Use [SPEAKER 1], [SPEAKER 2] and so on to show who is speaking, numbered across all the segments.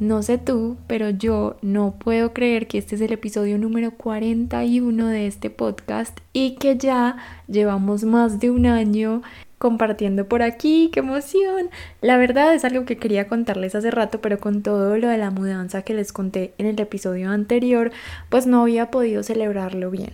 [SPEAKER 1] No sé tú, pero yo no puedo creer que este es el episodio número 41 de este podcast y que ya llevamos más de un año compartiendo por aquí, qué emoción. La verdad es algo que quería contarles hace rato, pero con todo lo de la mudanza que les conté en el episodio anterior, pues no había podido celebrarlo bien.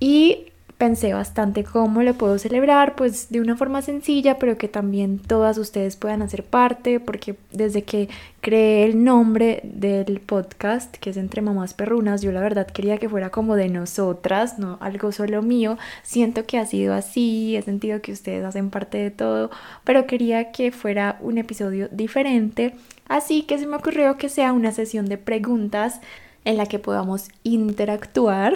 [SPEAKER 1] Y pensé bastante cómo lo puedo celebrar, pues de una forma sencilla, pero que también todas ustedes puedan hacer parte, porque desde que creé el nombre del podcast, que es Entre Mamás Perrunas, yo la verdad quería que fuera como de nosotras, no algo solo mío. Siento que ha sido así, he sentido que ustedes hacen parte de todo, pero quería que fuera un episodio diferente. Así que se me ocurrió que sea una sesión de preguntas en la que podamos interactuar.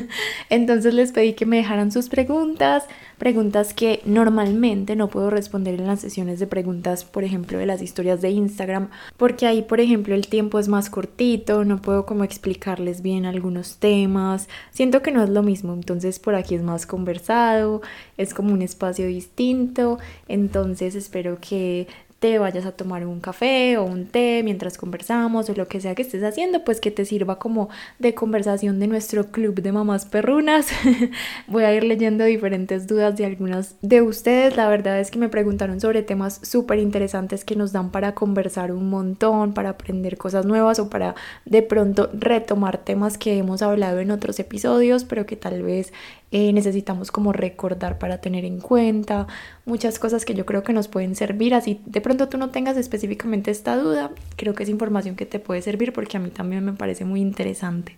[SPEAKER 1] Entonces les pedí que me dejaran sus preguntas, preguntas que normalmente no puedo responder en las sesiones de preguntas, por ejemplo, de las historias de Instagram, porque ahí, por ejemplo, el tiempo es más cortito, no puedo como explicarles bien algunos temas, siento que no es lo mismo, entonces por aquí es más conversado, es como un espacio distinto, entonces espero que te vayas a tomar un café o un té mientras conversamos o lo que sea que estés haciendo, pues que te sirva como de conversación de nuestro club de mamás perrunas. Voy a ir leyendo diferentes dudas de algunas de ustedes. La verdad es que me preguntaron sobre temas súper interesantes que nos dan para conversar un montón, para aprender cosas nuevas o para de pronto retomar temas que hemos hablado en otros episodios, pero que tal vez eh, necesitamos como recordar para tener en cuenta muchas cosas que yo creo que nos pueden servir. Así de pronto tú no tengas específicamente esta duda, creo que es información que te puede servir porque a mí también me parece muy interesante.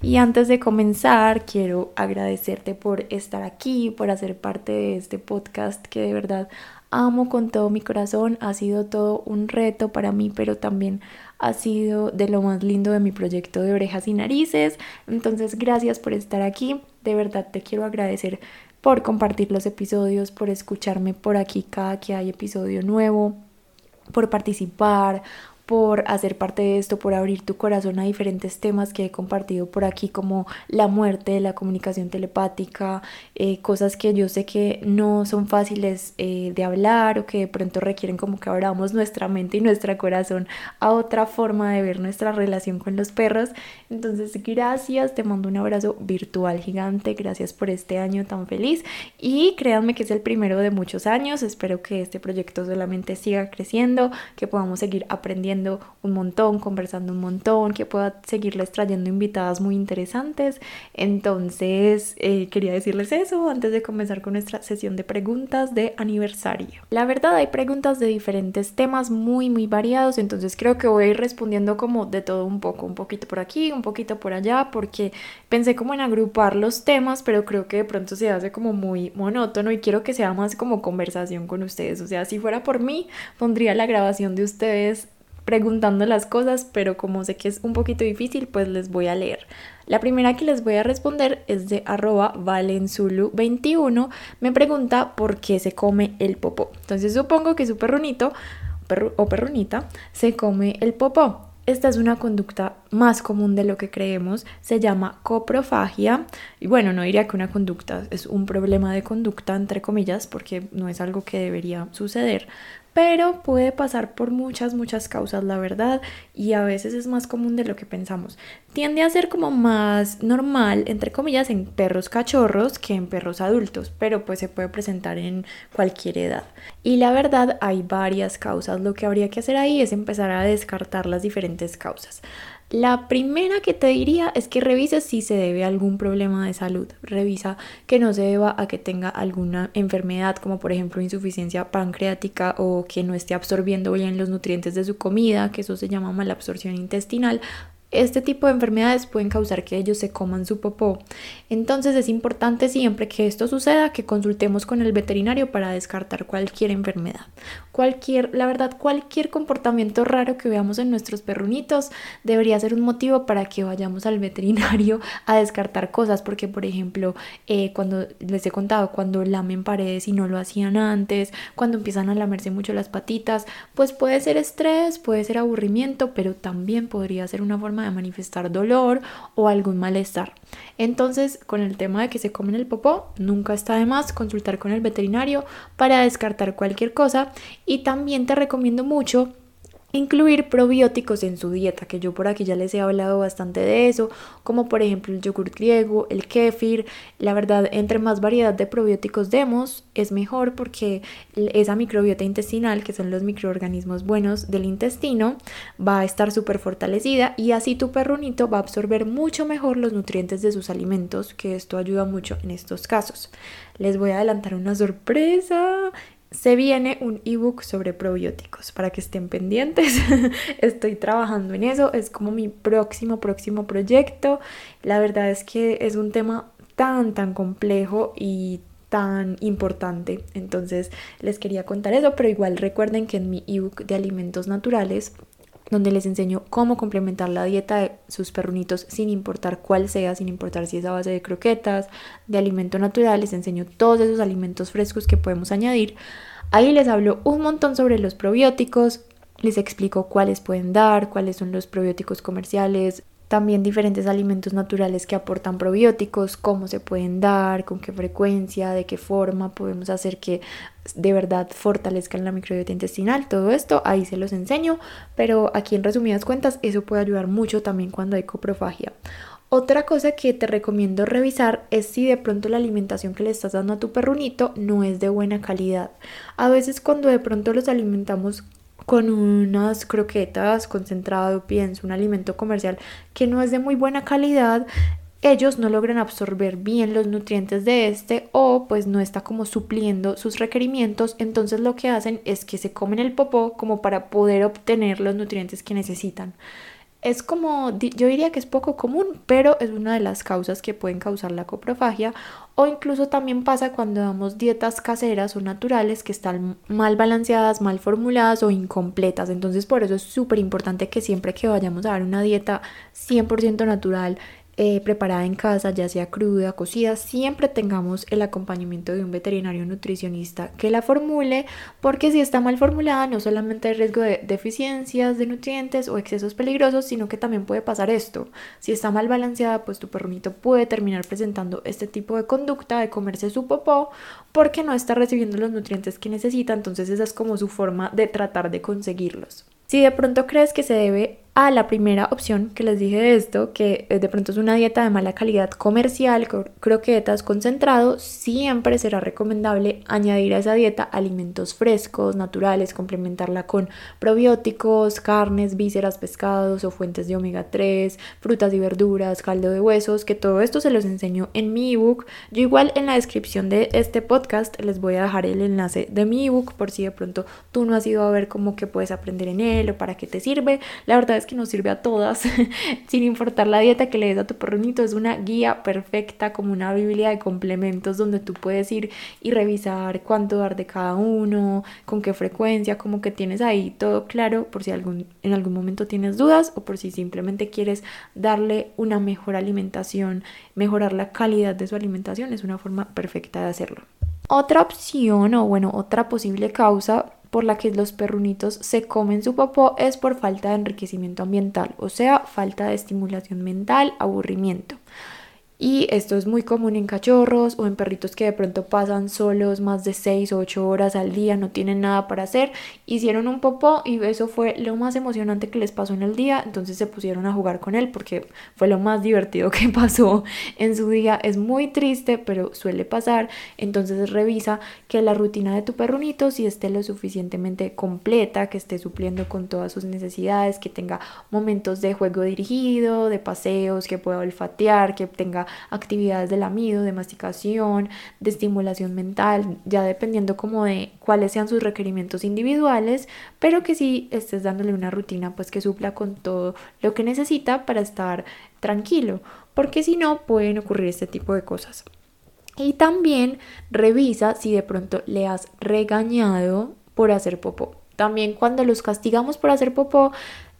[SPEAKER 1] Y antes de comenzar, quiero agradecerte por estar aquí, por hacer parte de este podcast que de verdad amo con todo mi corazón. Ha sido todo un reto para mí, pero también ha sido de lo más lindo de mi proyecto de orejas y narices. Entonces, gracias por estar aquí. De verdad te quiero agradecer por compartir los episodios, por escucharme por aquí cada que hay episodio nuevo, por participar, por hacer parte de esto, por abrir tu corazón a diferentes temas que he compartido por aquí, como la muerte, la comunicación telepática, eh, cosas que yo sé que no son fáciles eh, de hablar o que de pronto requieren como que abramos nuestra mente y nuestro corazón a otra forma de ver nuestra relación con los perros. Entonces, gracias, te mando un abrazo virtual gigante, gracias por este año tan feliz y créanme que es el primero de muchos años, espero que este proyecto solamente siga creciendo, que podamos seguir aprendiendo un montón, conversando un montón, que pueda seguirles trayendo invitadas muy interesantes. Entonces, eh, quería decirles eso antes de comenzar con nuestra sesión de preguntas de aniversario. La verdad, hay preguntas de diferentes temas muy, muy variados, entonces creo que voy a ir respondiendo como de todo un poco, un poquito por aquí, un poquito por allá, porque pensé como en agrupar los temas, pero creo que de pronto se hace como muy monótono y quiero que sea más como conversación con ustedes. O sea, si fuera por mí, pondría la grabación de ustedes preguntando las cosas, pero como sé que es un poquito difícil, pues les voy a leer. La primera que les voy a responder es de arroba valenzulu21. Me pregunta por qué se come el popó. Entonces supongo que su perrunito o perrunita se come el popó. Esta es una conducta más común de lo que creemos, se llama coprofagia y bueno, no diría que una conducta es un problema de conducta entre comillas porque no es algo que debería suceder, pero puede pasar por muchas, muchas causas, la verdad, y a veces es más común de lo que pensamos. Tiende a ser como más normal, entre comillas, en perros cachorros que en perros adultos, pero pues se puede presentar en cualquier edad. Y la verdad, hay varias causas. Lo que habría que hacer ahí es empezar a descartar las diferentes causas. La primera que te diría es que revises si se debe a algún problema de salud. Revisa que no se deba a que tenga alguna enfermedad como por ejemplo insuficiencia pancreática o que no esté absorbiendo bien los nutrientes de su comida, que eso se llama malabsorción intestinal este tipo de enfermedades pueden causar que ellos se coman su popó. Entonces es importante siempre que esto suceda que consultemos con el veterinario para descartar cualquier enfermedad. Cualquier, la verdad, cualquier comportamiento raro que veamos en nuestros perrunitos debería ser un motivo para que vayamos al veterinario a descartar cosas, porque por ejemplo, eh, cuando les he contado, cuando lamen paredes y no lo hacían antes, cuando empiezan a lamerse mucho las patitas, pues puede ser estrés, puede ser aburrimiento, pero también podría ser una forma de manifestar dolor o algún malestar. Entonces, con el tema de que se comen el popó, nunca está de más consultar con el veterinario para descartar cualquier cosa y también te recomiendo mucho Incluir probióticos en su dieta, que yo por aquí ya les he hablado bastante de eso, como por ejemplo el yogur griego, el kéfir. La verdad, entre más variedad de probióticos demos, es mejor porque esa microbiota intestinal, que son los microorganismos buenos del intestino, va a estar súper fortalecida y así tu perronito va a absorber mucho mejor los nutrientes de sus alimentos, que esto ayuda mucho en estos casos. Les voy a adelantar una sorpresa se viene un ebook sobre probióticos para que estén pendientes. Estoy trabajando en eso, es como mi próximo, próximo proyecto. La verdad es que es un tema tan, tan complejo y tan importante. Entonces les quería contar eso, pero igual recuerden que en mi ebook de alimentos naturales donde les enseño cómo complementar la dieta de sus perrunitos sin importar cuál sea, sin importar si es a base de croquetas, de alimento natural, les enseño todos esos alimentos frescos que podemos añadir. Ahí les hablo un montón sobre los probióticos, les explico cuáles pueden dar, cuáles son los probióticos comerciales, también diferentes alimentos naturales que aportan probióticos, cómo se pueden dar, con qué frecuencia, de qué forma podemos hacer que de verdad fortalezcan la microbiota intestinal, todo esto ahí se los enseño, pero aquí en resumidas cuentas eso puede ayudar mucho también cuando hay coprofagia. Otra cosa que te recomiendo revisar es si de pronto la alimentación que le estás dando a tu perrunito no es de buena calidad. A veces cuando de pronto los alimentamos con unas croquetas concentrado, pienso, un alimento comercial que no es de muy buena calidad, ellos no logran absorber bien los nutrientes de este o pues no está como supliendo sus requerimientos, entonces lo que hacen es que se comen el popó como para poder obtener los nutrientes que necesitan. Es como, yo diría que es poco común, pero es una de las causas que pueden causar la coprofagia o incluso también pasa cuando damos dietas caseras o naturales que están mal balanceadas, mal formuladas o incompletas. Entonces por eso es súper importante que siempre que vayamos a dar una dieta 100% natural, eh, preparada en casa, ya sea cruda, cocida, siempre tengamos el acompañamiento de un veterinario nutricionista que la formule, porque si está mal formulada no solamente hay riesgo de deficiencias de nutrientes o excesos peligrosos, sino que también puede pasar esto. Si está mal balanceada, pues tu perrito puede terminar presentando este tipo de conducta de comerse su popó porque no está recibiendo los nutrientes que necesita, entonces esa es como su forma de tratar de conseguirlos. Si de pronto crees que se debe a la primera opción que les dije de esto, que eh, de pronto es una dieta de mala calidad comercial, croquetas, concentrado, siempre será recomendable añadir a esa dieta alimentos frescos, naturales, complementarla con probióticos, carnes, vísceras, pescados o fuentes de omega 3, frutas y verduras, caldo de huesos, que todo esto se los enseño en mi ebook. Yo igual en la descripción de este podcast les voy a dejar el enlace de mi ebook por si de pronto tú no has ido a ver cómo que puedes aprender en él o para qué te sirve. La verdad es que nos sirve a todas, sin importar la dieta que le des a tu perronito, es una guía perfecta, como una biblia de complementos donde tú puedes ir y revisar cuánto dar de cada uno, con qué frecuencia, como que tienes ahí todo claro por si algún, en algún momento tienes dudas o por si simplemente quieres darle una mejor alimentación, mejorar la calidad de su alimentación, es una forma perfecta de hacerlo. Otra opción o bueno, otra posible causa por la que los perrunitos se comen su popó es por falta de enriquecimiento ambiental, o sea, falta de estimulación mental, aburrimiento. Y esto es muy común en cachorros o en perritos que de pronto pasan solos más de 6 o 8 horas al día, no tienen nada para hacer, hicieron un popó y eso fue lo más emocionante que les pasó en el día, entonces se pusieron a jugar con él porque fue lo más divertido que pasó en su día. Es muy triste, pero suele pasar, entonces revisa que la rutina de tu perrunito si esté lo suficientemente completa, que esté supliendo con todas sus necesidades, que tenga momentos de juego dirigido, de paseos, que pueda olfatear, que tenga actividades de lamido, de masticación, de estimulación mental, ya dependiendo como de cuáles sean sus requerimientos individuales, pero que sí estés dándole una rutina pues que supla con todo lo que necesita para estar tranquilo, porque si no pueden ocurrir este tipo de cosas. Y también revisa si de pronto le has regañado por hacer popó. También cuando los castigamos por hacer popó,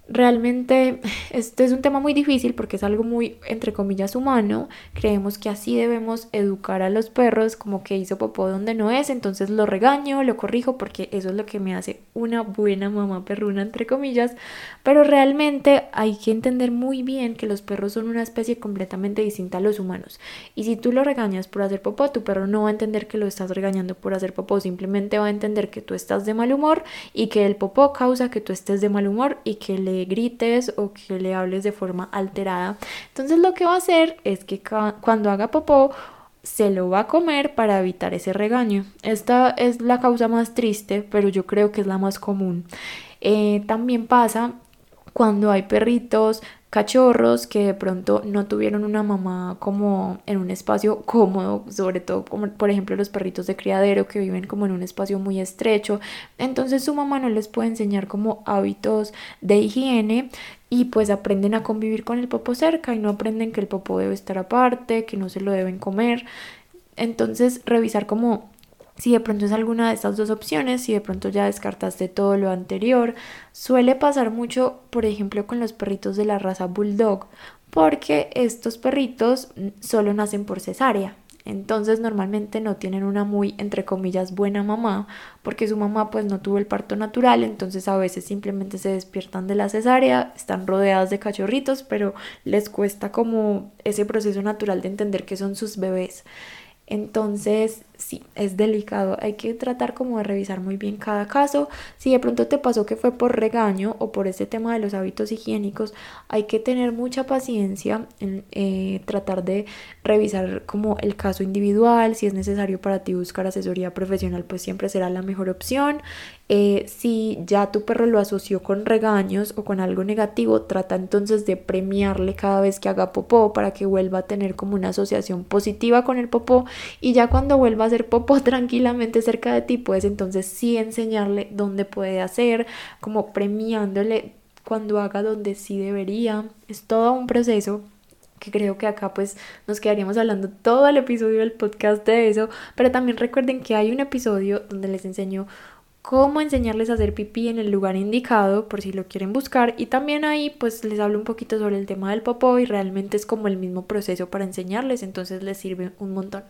[SPEAKER 1] realmente este es un tema muy difícil porque es algo muy, entre comillas, humano. Creemos que así debemos educar a los perros, como que hizo popó donde no es, entonces lo regaño, lo corrijo porque eso es lo que me hace una buena mamá perruna, entre comillas. Pero realmente hay que entender muy bien que los perros son una especie completamente distinta a los humanos. Y si tú lo regañas por hacer popó, tu perro no va a entender que lo estás regañando por hacer popó, simplemente va a entender que tú estás de mal humor y que el popó causa que tú estés de mal humor y que le grites o que le hables de forma alterada. Entonces lo que va a hacer es que cuando haga popó se lo va a comer para evitar ese regaño. Esta es la causa más triste, pero yo creo que es la más común. Eh, también pasa cuando hay perritos cachorros que de pronto no tuvieron una mamá como en un espacio cómodo, sobre todo como por ejemplo los perritos de criadero que viven como en un espacio muy estrecho, entonces su mamá no les puede enseñar como hábitos de higiene y pues aprenden a convivir con el popo cerca y no aprenden que el popo debe estar aparte, que no se lo deben comer. Entonces revisar como si de pronto es alguna de estas dos opciones, si de pronto ya descartaste todo lo anterior, suele pasar mucho, por ejemplo, con los perritos de la raza bulldog, porque estos perritos solo nacen por cesárea. Entonces normalmente no tienen una muy, entre comillas, buena mamá, porque su mamá pues no tuvo el parto natural, entonces a veces simplemente se despiertan de la cesárea, están rodeadas de cachorritos, pero les cuesta como ese proceso natural de entender que son sus bebés. Entonces, sí, es delicado. Hay que tratar como de revisar muy bien cada caso. Si de pronto te pasó que fue por regaño o por este tema de los hábitos higiénicos, hay que tener mucha paciencia en eh, tratar de revisar como el caso individual. Si es necesario para ti buscar asesoría profesional, pues siempre será la mejor opción. Eh, si ya tu perro lo asoció con regaños o con algo negativo, trata entonces de premiarle cada vez que haga popó para que vuelva a tener como una asociación positiva con el popó y ya cuando vuelva a hacer popó tranquilamente cerca de ti, puedes entonces sí enseñarle dónde puede hacer, como premiándole cuando haga donde sí debería. Es todo un proceso que creo que acá pues nos quedaríamos hablando todo el episodio del podcast de eso, pero también recuerden que hay un episodio donde les enseño cómo enseñarles a hacer pipí en el lugar indicado por si lo quieren buscar y también ahí pues les hablo un poquito sobre el tema del popó y realmente es como el mismo proceso para enseñarles entonces les sirve un montón.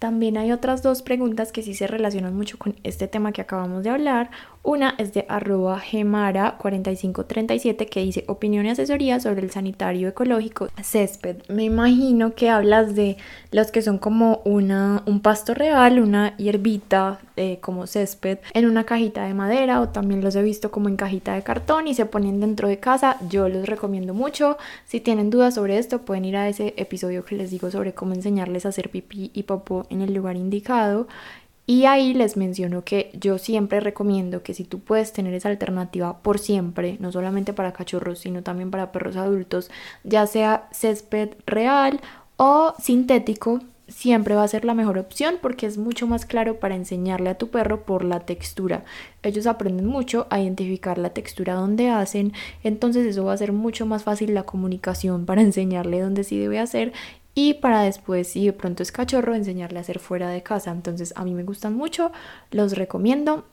[SPEAKER 1] También hay otras dos preguntas que sí se relacionan mucho con este tema que acabamos de hablar. Una es de arroba gemara4537 que dice opinión y asesoría sobre el sanitario ecológico césped. Me imagino que hablas de los que son como una, un pasto real, una hierbita eh, como césped en una cajita de madera o también los he visto como en cajita de cartón y se ponen dentro de casa. Yo los recomiendo mucho. Si tienen dudas sobre esto pueden ir a ese episodio que les digo sobre cómo enseñarles a hacer pipí y popó en el lugar indicado. Y ahí les menciono que yo siempre recomiendo que si tú puedes tener esa alternativa por siempre, no solamente para cachorros, sino también para perros adultos, ya sea césped real o sintético, siempre va a ser la mejor opción porque es mucho más claro para enseñarle a tu perro por la textura. Ellos aprenden mucho a identificar la textura donde hacen, entonces eso va a ser mucho más fácil la comunicación para enseñarle dónde sí debe hacer y para después, si de pronto es cachorro, enseñarle a hacer fuera de casa. Entonces a mí me gustan mucho, los recomiendo.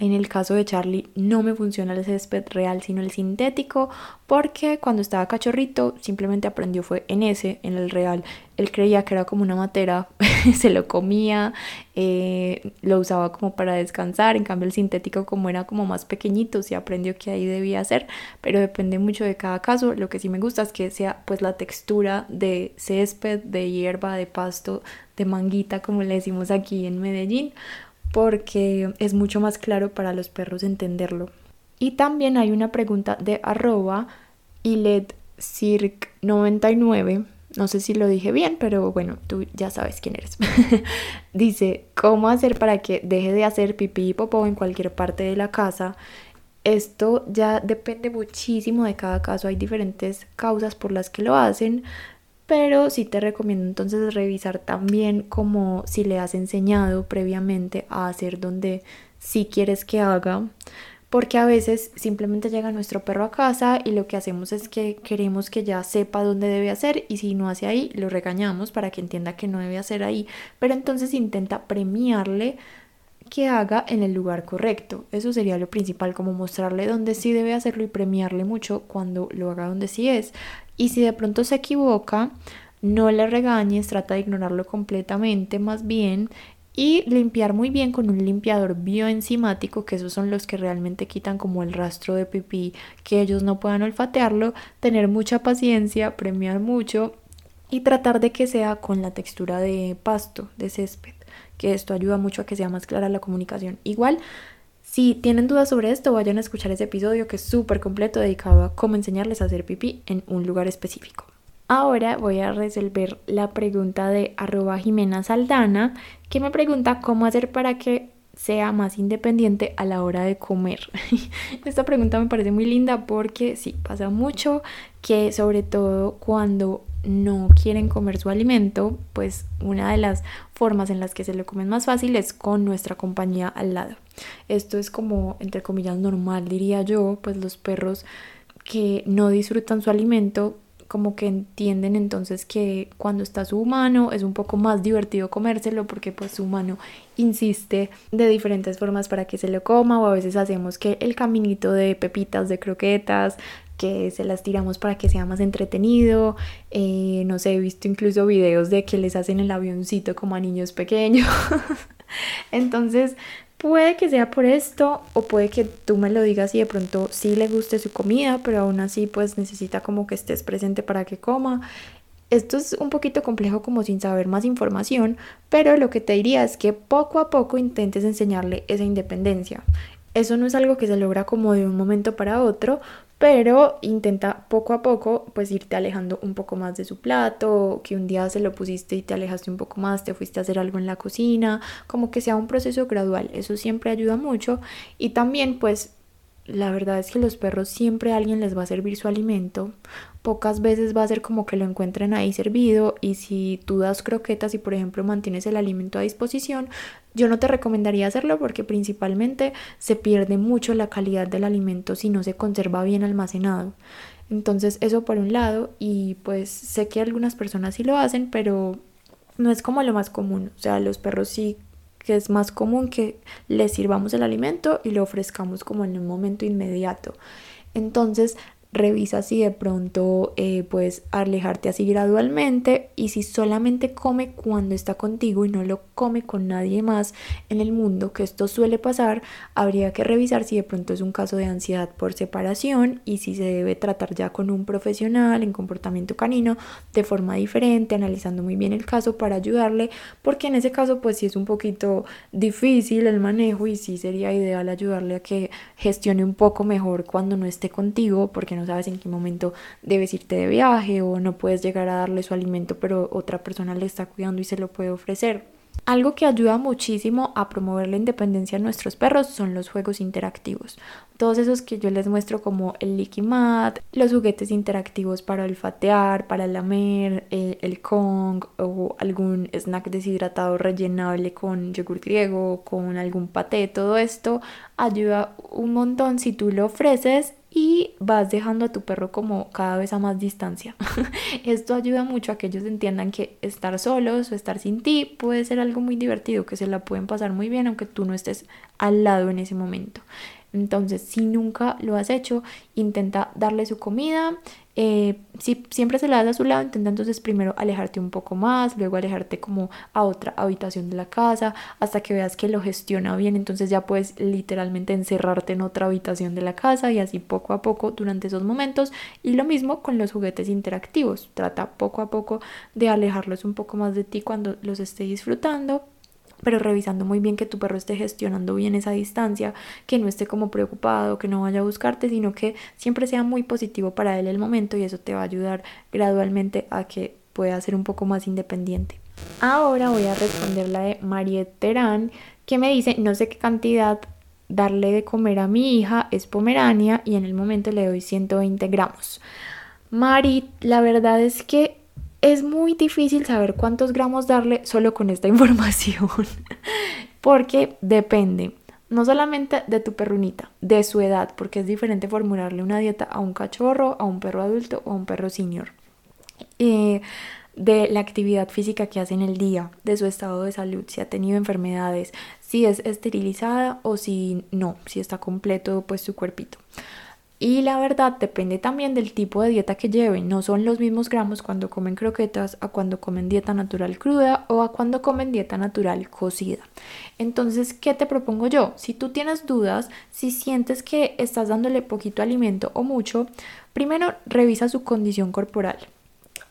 [SPEAKER 1] En el caso de Charlie no me funciona el césped real sino el sintético porque cuando estaba cachorrito simplemente aprendió fue en ese, en el real. Él creía que era como una matera, se lo comía, eh, lo usaba como para descansar, en cambio el sintético como era como más pequeñito sí aprendió que ahí debía hacer, pero depende mucho de cada caso. Lo que sí me gusta es que sea pues la textura de césped, de hierba, de pasto, de manguita como le decimos aquí en Medellín porque es mucho más claro para los perros entenderlo. Y también hay una pregunta de arroba iledcirc99, no sé si lo dije bien, pero bueno, tú ya sabes quién eres. Dice, ¿cómo hacer para que deje de hacer pipí y popó en cualquier parte de la casa? Esto ya depende muchísimo de cada caso, hay diferentes causas por las que lo hacen, pero sí te recomiendo entonces revisar también como si le has enseñado previamente a hacer donde sí quieres que haga porque a veces simplemente llega nuestro perro a casa y lo que hacemos es que queremos que ya sepa dónde debe hacer y si no hace ahí lo regañamos para que entienda que no debe hacer ahí, pero entonces intenta premiarle que haga en el lugar correcto. Eso sería lo principal, como mostrarle dónde sí debe hacerlo y premiarle mucho cuando lo haga donde sí es. Y si de pronto se equivoca, no le regañes, trata de ignorarlo completamente, más bien y limpiar muy bien con un limpiador bioenzimático, que esos son los que realmente quitan como el rastro de pipí, que ellos no puedan olfatearlo, tener mucha paciencia, premiar mucho y tratar de que sea con la textura de pasto, de césped, que esto ayuda mucho a que sea más clara la comunicación. Igual, si tienen dudas sobre esto, vayan a escuchar ese episodio que es súper completo dedicado a cómo enseñarles a hacer pipí en un lugar específico. Ahora voy a resolver la pregunta de arroba Jimena Saldana, que me pregunta cómo hacer para que sea más independiente a la hora de comer. Esta pregunta me parece muy linda porque sí, pasa mucho que sobre todo cuando no quieren comer su alimento, pues una de las formas en las que se lo comen más fácil es con nuestra compañía al lado. Esto es como, entre comillas, normal, diría yo, pues los perros que no disfrutan su alimento como que entienden entonces que cuando está su humano es un poco más divertido comérselo porque pues su humano insiste de diferentes formas para que se lo coma o a veces hacemos que el caminito de pepitas de croquetas que se las tiramos para que sea más entretenido. Eh, no sé, he visto incluso videos de que les hacen el avioncito como a niños pequeños. Entonces, Puede que sea por esto o puede que tú me lo digas y de pronto sí le guste su comida, pero aún así pues necesita como que estés presente para que coma. Esto es un poquito complejo como sin saber más información, pero lo que te diría es que poco a poco intentes enseñarle esa independencia. Eso no es algo que se logra como de un momento para otro, pero intenta poco a poco pues irte alejando un poco más de su plato, que un día se lo pusiste y te alejaste un poco más, te fuiste a hacer algo en la cocina, como que sea un proceso gradual, eso siempre ayuda mucho. Y también pues la verdad es que los perros siempre alguien les va a servir su alimento, pocas veces va a ser como que lo encuentren ahí servido y si tú das croquetas y por ejemplo mantienes el alimento a disposición, yo no te recomendaría hacerlo porque principalmente se pierde mucho la calidad del alimento si no se conserva bien almacenado. Entonces eso por un lado y pues sé que algunas personas sí lo hacen, pero no es como lo más común. O sea, los perros sí que es más común que le sirvamos el alimento y lo ofrezcamos como en un momento inmediato. Entonces, revisa si de pronto eh, puedes alejarte así gradualmente y si solamente come cuando está contigo y no lo come con nadie más en el mundo, que esto suele pasar, habría que revisar si de pronto es un caso de ansiedad por separación y si se debe tratar ya con un profesional en comportamiento canino de forma diferente, analizando muy bien el caso para ayudarle, porque en ese caso pues sí es un poquito difícil el manejo y sí sería ideal ayudarle a que gestione un poco mejor cuando no esté contigo, porque no sabes en qué momento debes irte de viaje o no puedes llegar a darle su alimento, pero otra persona le está cuidando y se lo puede ofrecer. Algo que ayuda muchísimo a promover la independencia de nuestros perros son los juegos interactivos. Todos esos que yo les muestro como el Licky Mat, los juguetes interactivos para olfatear, para lamer, eh, el Kong o algún snack deshidratado rellenable con yogur griego, con algún paté, todo esto ayuda un montón si tú lo ofreces y vas dejando a tu perro como cada vez a más distancia. Esto ayuda mucho a que ellos entiendan que estar solos o estar sin ti puede ser algo muy divertido, que se la pueden pasar muy bien aunque tú no estés al lado en ese momento. Entonces, si nunca lo has hecho, intenta darle su comida. Eh, si siempre se la das a su lado, intenta entonces primero alejarte un poco más, luego alejarte como a otra habitación de la casa, hasta que veas que lo gestiona bien. Entonces ya puedes literalmente encerrarte en otra habitación de la casa y así poco a poco durante esos momentos. Y lo mismo con los juguetes interactivos. Trata poco a poco de alejarlos un poco más de ti cuando los esté disfrutando pero revisando muy bien que tu perro esté gestionando bien esa distancia, que no esté como preocupado, que no vaya a buscarte, sino que siempre sea muy positivo para él el momento y eso te va a ayudar gradualmente a que pueda ser un poco más independiente. Ahora voy a responder la de Mariette Terán, que me dice, no sé qué cantidad darle de comer a mi hija, es pomerania y en el momento le doy 120 gramos. Mari, la verdad es que es muy difícil saber cuántos gramos darle solo con esta información, porque depende no solamente de tu perrunita, de su edad, porque es diferente formularle una dieta a un cachorro, a un perro adulto o a un perro senior. Eh, de la actividad física que hace en el día, de su estado de salud, si ha tenido enfermedades, si es esterilizada o si no, si está completo pues su cuerpito. Y la verdad depende también del tipo de dieta que lleven. No son los mismos gramos cuando comen croquetas a cuando comen dieta natural cruda o a cuando comen dieta natural cocida. Entonces, ¿qué te propongo yo? Si tú tienes dudas, si sientes que estás dándole poquito alimento o mucho, primero revisa su condición corporal.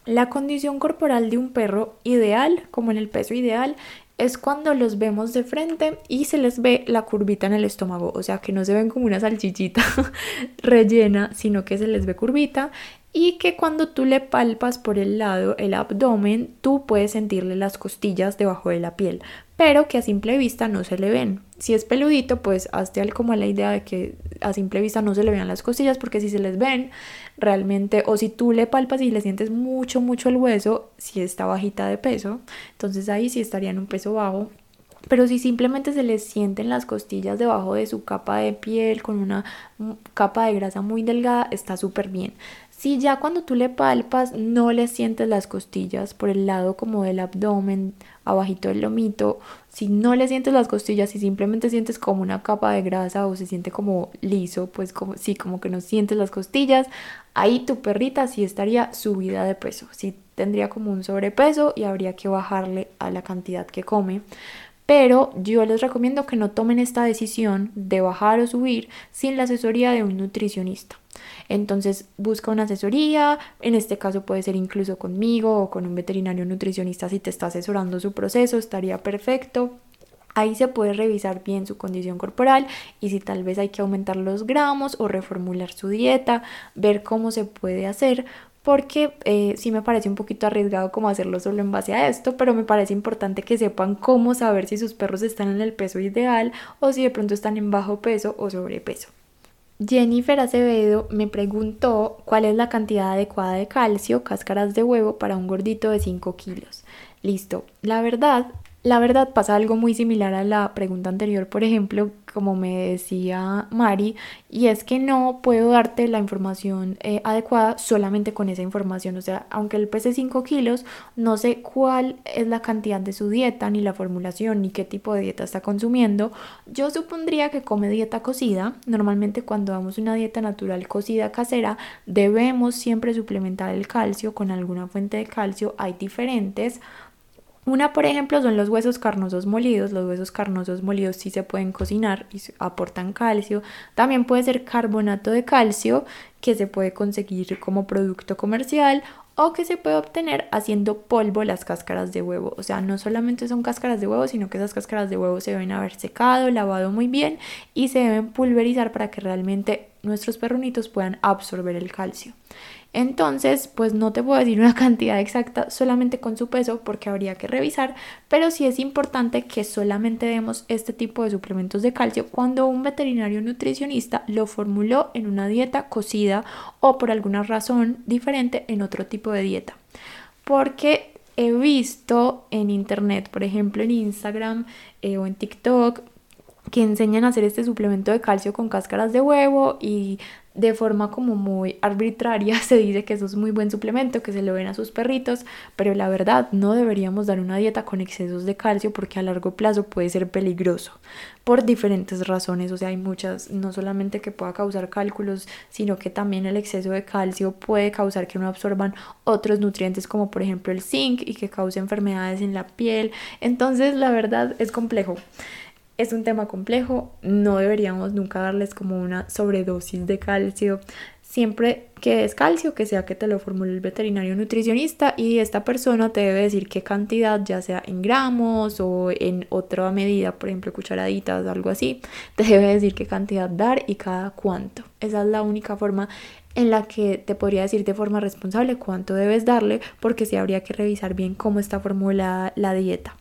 [SPEAKER 1] La condición corporal de un perro ideal, como en el peso ideal, es cuando los vemos de frente y se les ve la curvita en el estómago, o sea que no se ven como una salchichita rellena, sino que se les ve curvita y que cuando tú le palpas por el lado el abdomen, tú puedes sentirle las costillas debajo de la piel, pero que a simple vista no se le ven. Si es peludito, pues hazte como la idea de que a simple vista no se le vean las costillas, porque si se les ven realmente, o si tú le palpas y le sientes mucho, mucho el hueso, si está bajita de peso, entonces ahí sí estaría en un peso bajo. Pero si simplemente se les sienten las costillas debajo de su capa de piel con una capa de grasa muy delgada, está súper bien. Si ya cuando tú le palpas no le sientes las costillas por el lado como del abdomen, abajito del lomito, si no le sientes las costillas y simplemente sientes como una capa de grasa o se siente como liso, pues como sí, como que no sientes las costillas, ahí tu perrita sí estaría subida de peso, sí tendría como un sobrepeso y habría que bajarle a la cantidad que come. Pero yo les recomiendo que no tomen esta decisión de bajar o subir sin la asesoría de un nutricionista. Entonces busca una asesoría, en este caso puede ser incluso conmigo o con un veterinario nutricionista si te está asesorando su proceso, estaría perfecto. Ahí se puede revisar bien su condición corporal y si tal vez hay que aumentar los gramos o reformular su dieta, ver cómo se puede hacer porque eh, sí me parece un poquito arriesgado como hacerlo solo en base a esto, pero me parece importante que sepan cómo saber si sus perros están en el peso ideal o si de pronto están en bajo peso o sobrepeso. Jennifer Acevedo me preguntó cuál es la cantidad adecuada de calcio, cáscaras de huevo, para un gordito de 5 kilos. Listo, la verdad la verdad pasa algo muy similar a la pregunta anterior, por ejemplo, como me decía Mari, y es que no puedo darte la información eh, adecuada solamente con esa información. O sea, aunque él pese 5 kilos, no sé cuál es la cantidad de su dieta, ni la formulación, ni qué tipo de dieta está consumiendo. Yo supondría que come dieta cocida. Normalmente cuando damos una dieta natural cocida casera, debemos siempre suplementar el calcio con alguna fuente de calcio. Hay diferentes. Una, por ejemplo, son los huesos carnosos molidos. Los huesos carnosos molidos sí se pueden cocinar y aportan calcio. También puede ser carbonato de calcio que se puede conseguir como producto comercial o que se puede obtener haciendo polvo las cáscaras de huevo. O sea, no solamente son cáscaras de huevo, sino que esas cáscaras de huevo se deben haber secado, lavado muy bien y se deben pulverizar para que realmente nuestros perrunitos puedan absorber el calcio. Entonces, pues no te puedo decir una cantidad exacta solamente con su peso porque habría que revisar, pero sí es importante que solamente demos este tipo de suplementos de calcio cuando un veterinario nutricionista lo formuló en una dieta cocida o por alguna razón diferente en otro tipo de dieta. Porque he visto en internet, por ejemplo en Instagram eh, o en TikTok, que enseñan a hacer este suplemento de calcio con cáscaras de huevo y de forma como muy arbitraria se dice que eso es muy buen suplemento, que se lo ven a sus perritos, pero la verdad no deberíamos dar una dieta con excesos de calcio porque a largo plazo puede ser peligroso por diferentes razones, o sea, hay muchas, no solamente que pueda causar cálculos, sino que también el exceso de calcio puede causar que no absorban otros nutrientes como por ejemplo el zinc y que cause enfermedades en la piel, entonces la verdad es complejo es un tema complejo, no deberíamos nunca darles como una sobredosis de calcio. Siempre que es calcio, que sea que te lo formule el veterinario nutricionista y esta persona te debe decir qué cantidad, ya sea en gramos o en otra medida, por ejemplo cucharaditas o algo así, te debe decir qué cantidad dar y cada cuánto. Esa es la única forma en la que te podría decir de forma responsable cuánto debes darle porque sí habría que revisar bien cómo está formulada la dieta.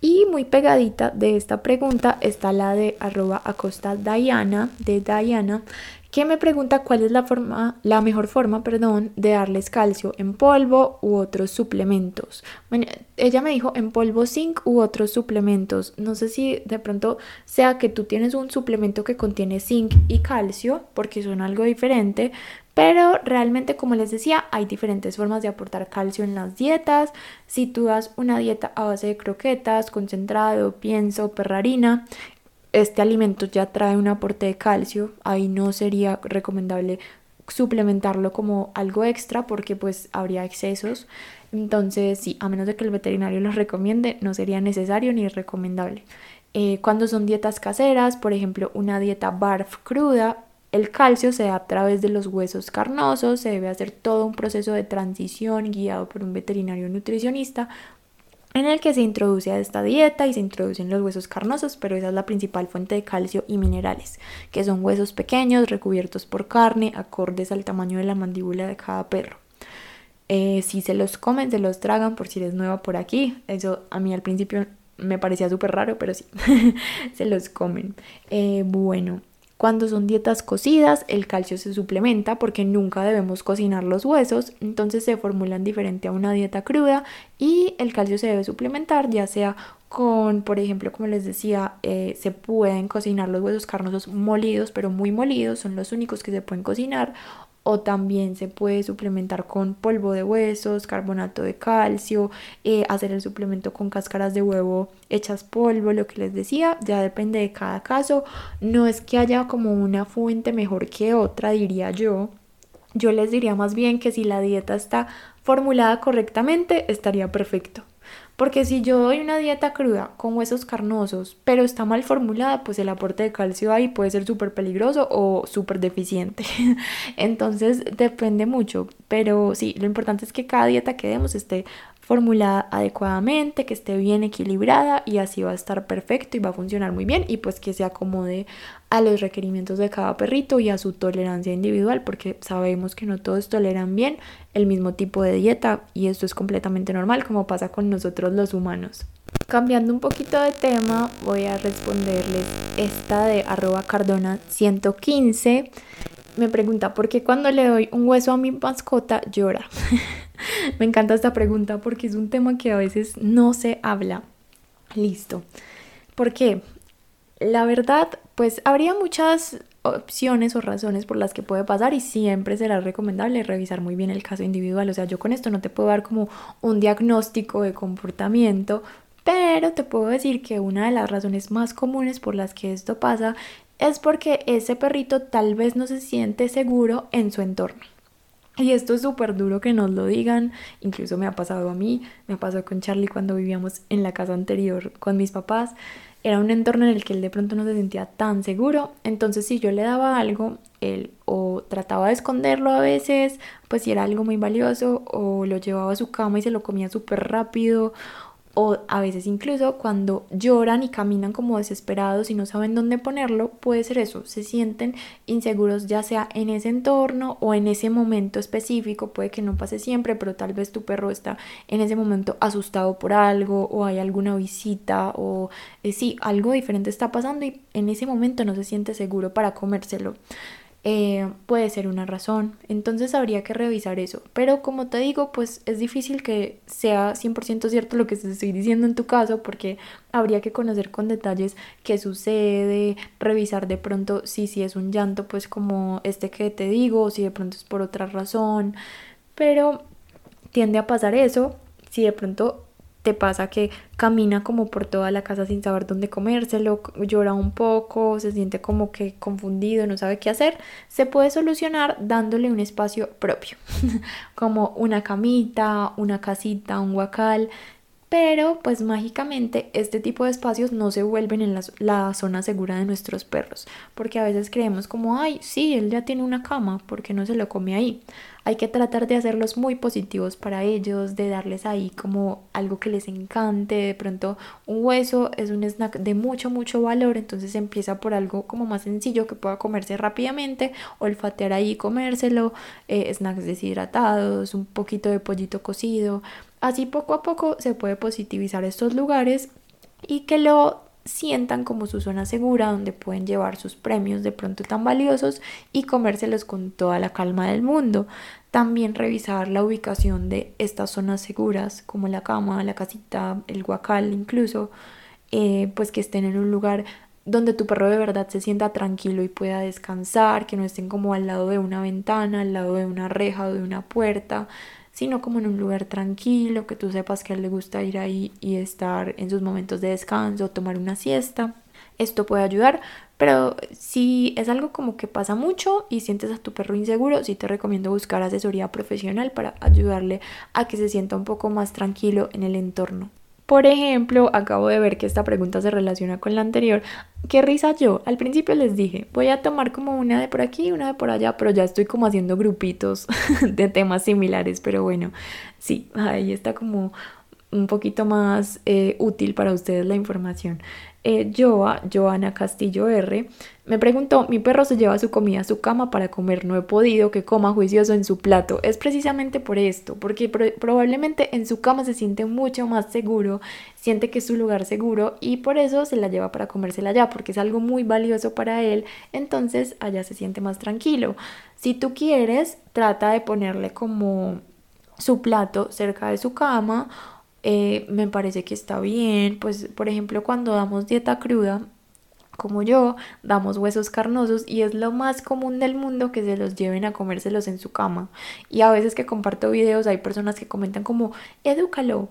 [SPEAKER 1] Y muy pegadita de esta pregunta está la de arroba acosta Diana, de Diana, que me pregunta cuál es la forma, la mejor forma, perdón, de darles calcio en polvo u otros suplementos. Bueno, ella me dijo en polvo zinc u otros suplementos. No sé si de pronto sea que tú tienes un suplemento que contiene zinc y calcio, porque son algo diferente, pero realmente, como les decía, hay diferentes formas de aportar calcio en las dietas. Si tú das una dieta a base de croquetas, concentrado, pienso, perrarina, este alimento ya trae un aporte de calcio, ahí no sería recomendable suplementarlo como algo extra porque pues habría excesos. Entonces, sí, a menos de que el veterinario los recomiende, no sería necesario ni recomendable. Eh, cuando son dietas caseras, por ejemplo, una dieta BARF cruda, el calcio se da a través de los huesos carnosos, se debe hacer todo un proceso de transición guiado por un veterinario nutricionista en el que se introduce a esta dieta y se introducen los huesos carnosos, pero esa es la principal fuente de calcio y minerales, que son huesos pequeños recubiertos por carne, acordes al tamaño de la mandíbula de cada perro. Eh, si se los comen, se los tragan por si eres nueva por aquí. Eso a mí al principio me parecía súper raro, pero sí, se los comen. Eh, bueno, cuando son dietas cocidas, el calcio se suplementa porque nunca debemos cocinar los huesos, entonces se formulan diferente a una dieta cruda y el calcio se debe suplementar ya sea con, por ejemplo, como les decía, eh, se pueden cocinar los huesos carnosos molidos, pero muy molidos, son los únicos que se pueden cocinar, o también se puede suplementar con polvo de huesos, carbonato de calcio, eh, hacer el suplemento con cáscaras de huevo hechas polvo, lo que les decía, ya depende de cada caso. No es que haya como una fuente mejor que otra, diría yo. Yo les diría más bien que si la dieta está formulada correctamente, estaría perfecto. Porque si yo doy una dieta cruda con huesos carnosos, pero está mal formulada, pues el aporte de calcio ahí puede ser súper peligroso o súper deficiente. Entonces depende mucho. Pero sí, lo importante es que cada dieta que demos esté formulada adecuadamente, que esté bien equilibrada y así va a estar perfecto y va a funcionar muy bien y pues que se acomode a los requerimientos de cada perrito y a su tolerancia individual porque sabemos que no todos toleran bien el mismo tipo de dieta y esto es completamente normal como pasa con nosotros los humanos. Cambiando un poquito de tema voy a responderles esta de arroba cardona 115 me pregunta por qué cuando le doy un hueso a mi mascota llora. Me encanta esta pregunta porque es un tema que a veces no se habla. Listo. ¿Por qué? La verdad, pues habría muchas opciones o razones por las que puede pasar y siempre será recomendable revisar muy bien el caso individual. O sea, yo con esto no te puedo dar como un diagnóstico de comportamiento, pero te puedo decir que una de las razones más comunes por las que esto pasa es porque ese perrito tal vez no se siente seguro en su entorno. Y esto es súper duro que nos lo digan, incluso me ha pasado a mí, me pasó con Charlie cuando vivíamos en la casa anterior con mis papás. Era un entorno en el que él de pronto no se sentía tan seguro, entonces si yo le daba algo, él o trataba de esconderlo a veces, pues si era algo muy valioso, o lo llevaba a su cama y se lo comía súper rápido, o a veces incluso cuando lloran y caminan como desesperados y no saben dónde ponerlo, puede ser eso, se sienten inseguros ya sea en ese entorno o en ese momento específico, puede que no pase siempre, pero tal vez tu perro está en ese momento asustado por algo o hay alguna visita o eh, sí, algo diferente está pasando y en ese momento no se siente seguro para comérselo. Eh, puede ser una razón. Entonces habría que revisar eso. Pero como te digo, pues es difícil que sea 100% cierto lo que te estoy diciendo en tu caso porque habría que conocer con detalles qué sucede, revisar de pronto si, si es un llanto pues como este que te digo, si de pronto es por otra razón. Pero tiende a pasar eso. Si de pronto te pasa que camina como por toda la casa sin saber dónde comérselo, llora un poco, se siente como que confundido, no sabe qué hacer, se puede solucionar dándole un espacio propio, como una camita, una casita, un guacal, pero pues mágicamente este tipo de espacios no se vuelven en la, la, zona segura de nuestros perros, porque a veces creemos como, ay, sí, él ya tiene una cama, ¿por qué no se lo come ahí? Hay que tratar de hacerlos muy positivos para ellos, de darles ahí como algo que les encante, de pronto un hueso es un snack de mucho, mucho valor, entonces empieza por algo como más sencillo que pueda comerse rápidamente, olfatear ahí comérselo, eh, snacks deshidratados, un poquito de pollito cocido, así poco a poco se puede positivizar estos lugares y que lo sientan como su zona segura donde pueden llevar sus premios de pronto tan valiosos y comérselos con toda la calma del mundo. También revisar la ubicación de estas zonas seguras como la cama, la casita, el guacal incluso, eh, pues que estén en un lugar donde tu perro de verdad se sienta tranquilo y pueda descansar, que no estén como al lado de una ventana, al lado de una reja o de una puerta, sino como en un lugar tranquilo, que tú sepas que a él le gusta ir ahí y estar en sus momentos de descanso, tomar una siesta. Esto puede ayudar, pero si es algo como que pasa mucho y sientes a tu perro inseguro, sí te recomiendo buscar asesoría profesional para ayudarle a que se sienta un poco más tranquilo en el entorno. Por ejemplo, acabo de ver que esta pregunta se relaciona con la anterior. Qué risa yo. Al principio les dije, voy a tomar como una de por aquí y una de por allá, pero ya estoy como haciendo grupitos de temas similares. Pero bueno, sí, ahí está como un poquito más eh, útil para ustedes la información. Eh, Joa, Joana Castillo R, me preguntó, mi perro se lleva su comida a su cama para comer, no he podido que coma juicioso en su plato. Es precisamente por esto, porque probablemente en su cama se siente mucho más seguro, siente que es su lugar seguro y por eso se la lleva para comérsela allá, porque es algo muy valioso para él, entonces allá se siente más tranquilo. Si tú quieres, trata de ponerle como su plato cerca de su cama eh, me parece que está bien. Pues, por ejemplo, cuando damos dieta cruda, como yo, damos huesos carnosos y es lo más común del mundo que se los lleven a comérselos en su cama. Y a veces que comparto videos hay personas que comentan como, edúcalo,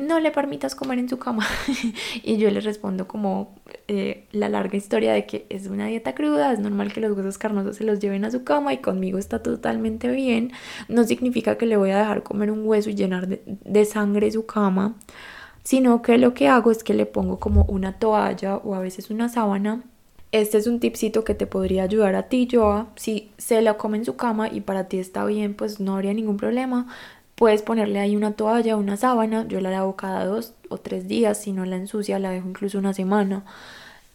[SPEAKER 1] no le permitas comer en su cama. y yo le respondo como eh, la larga historia de que es una dieta cruda, es normal que los huesos carnosos se los lleven a su cama y conmigo está totalmente bien. No significa que le voy a dejar comer un hueso y llenar de, de sangre su cama, sino que lo que hago es que le pongo como una toalla o a veces una sábana este es un tipcito que te podría ayudar a ti, Joa. Si se la come en su cama y para ti está bien, pues no habría ningún problema. Puedes ponerle ahí una toalla, una sábana, yo la lavo cada dos o tres días, si no la ensucia la dejo incluso una semana.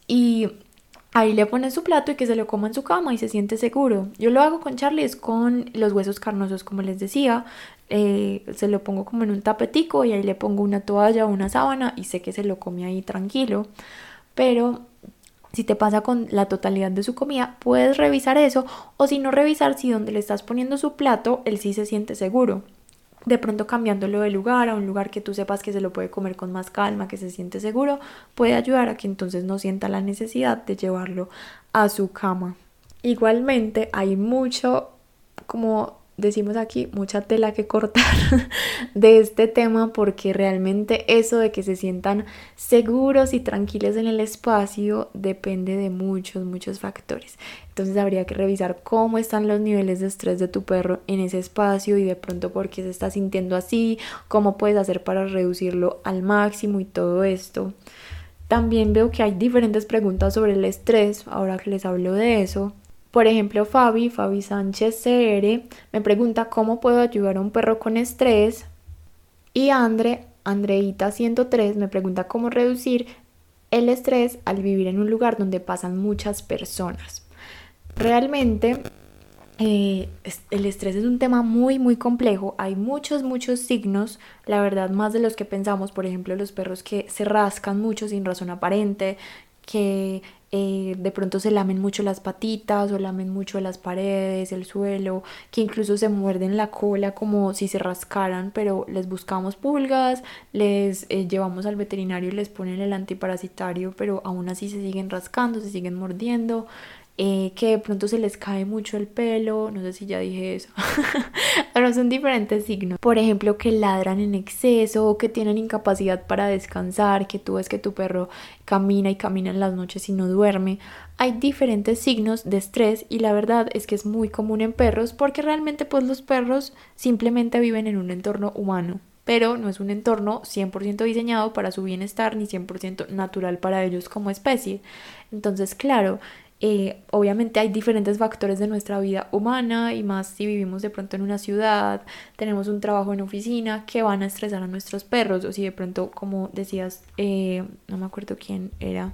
[SPEAKER 1] Y ahí le pones su plato y que se lo coma en su cama y se siente seguro. Yo lo hago con Charlie, es con los huesos carnosos, como les decía. Eh, se lo pongo como en un tapetico y ahí le pongo una toalla o una sábana y sé que se lo come ahí tranquilo. Pero si te pasa con la totalidad de su comida, puedes revisar eso o si no revisar si donde le estás poniendo su plato, él sí se siente seguro de pronto cambiándolo de lugar a un lugar que tú sepas que se lo puede comer con más calma, que se siente seguro, puede ayudar a que entonces no sienta la necesidad de llevarlo a su cama. Igualmente hay mucho como decimos aquí, mucha tela que cortar de este tema porque realmente eso de que se sientan seguros y tranquilos en el espacio depende de muchos, muchos factores. Entonces habría que revisar cómo están los niveles de estrés de tu perro en ese espacio y de pronto por qué se está sintiendo así, cómo puedes hacer para reducirlo al máximo y todo esto. También veo que hay diferentes preguntas sobre el estrés, ahora que les hablo de eso. Por ejemplo, Fabi, Fabi Sánchez CR, me pregunta cómo puedo ayudar a un perro con estrés. Y Andre, Andreita 103, me pregunta cómo reducir el estrés al vivir en un lugar donde pasan muchas personas. Realmente eh, el estrés es un tema muy muy complejo, hay muchos muchos signos, la verdad más de los que pensamos, por ejemplo los perros que se rascan mucho sin razón aparente, que eh, de pronto se lamen mucho las patitas o lamen mucho las paredes, el suelo, que incluso se muerden la cola como si se rascaran, pero les buscamos pulgas, les eh, llevamos al veterinario y les ponen el antiparasitario, pero aún así se siguen rascando, se siguen mordiendo. Eh, que de pronto se les cae mucho el pelo, no sé si ya dije eso, pero son diferentes signos. Por ejemplo, que ladran en exceso o que tienen incapacidad para descansar, que tú ves que tu perro camina y camina en las noches y no duerme. Hay diferentes signos de estrés y la verdad es que es muy común en perros porque realmente pues los perros simplemente viven en un entorno humano pero no es un entorno 100% diseñado para su bienestar ni 100% natural para ellos como especie. Entonces, claro, eh, obviamente hay diferentes factores de nuestra vida humana y más si vivimos de pronto en una ciudad, tenemos un trabajo en oficina que van a estresar a nuestros perros o si de pronto, como decías, eh, no me acuerdo quién era.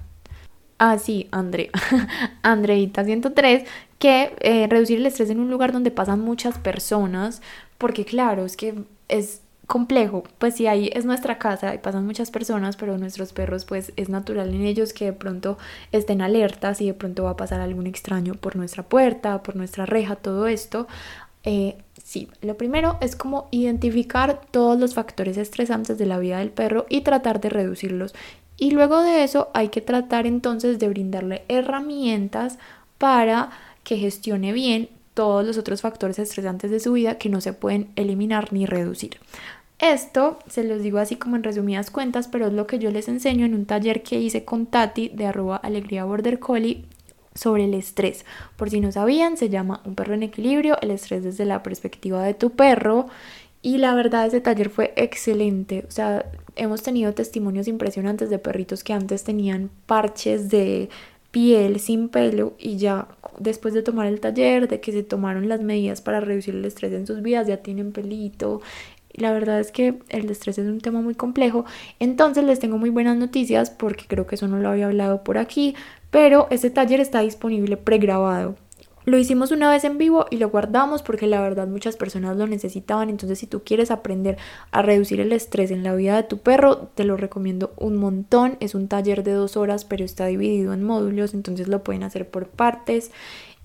[SPEAKER 1] Ah, sí, André. Andreita 103, que eh, reducir el estrés en un lugar donde pasan muchas personas, porque claro, es que es complejo, pues si ahí es nuestra casa y pasan muchas personas, pero nuestros perros pues es natural en ellos que de pronto estén alertas y de pronto va a pasar algún extraño por nuestra puerta, por nuestra reja, todo esto. Eh, sí, lo primero es como identificar todos los factores estresantes de la vida del perro y tratar de reducirlos. Y luego de eso hay que tratar entonces de brindarle herramientas para que gestione bien todos los otros factores estresantes de su vida que no se pueden eliminar ni reducir. Esto se los digo así como en resumidas cuentas, pero es lo que yo les enseño en un taller que hice con Tati de arroba alegría border collie sobre el estrés. Por si no sabían, se llama Un perro en equilibrio, el estrés desde la perspectiva de tu perro. Y la verdad ese taller fue excelente. O sea, hemos tenido testimonios impresionantes de perritos que antes tenían parches de piel sin pelo y ya después de tomar el taller, de que se tomaron las medidas para reducir el estrés en sus vidas, ya tienen pelito, la verdad es que el estrés es un tema muy complejo. Entonces les tengo muy buenas noticias porque creo que eso no lo había hablado por aquí. Pero este taller está disponible pregrabado. Lo hicimos una vez en vivo y lo guardamos porque la verdad muchas personas lo necesitaban. Entonces si tú quieres aprender a reducir el estrés en la vida de tu perro, te lo recomiendo un montón. Es un taller de dos horas pero está dividido en módulos. Entonces lo pueden hacer por partes.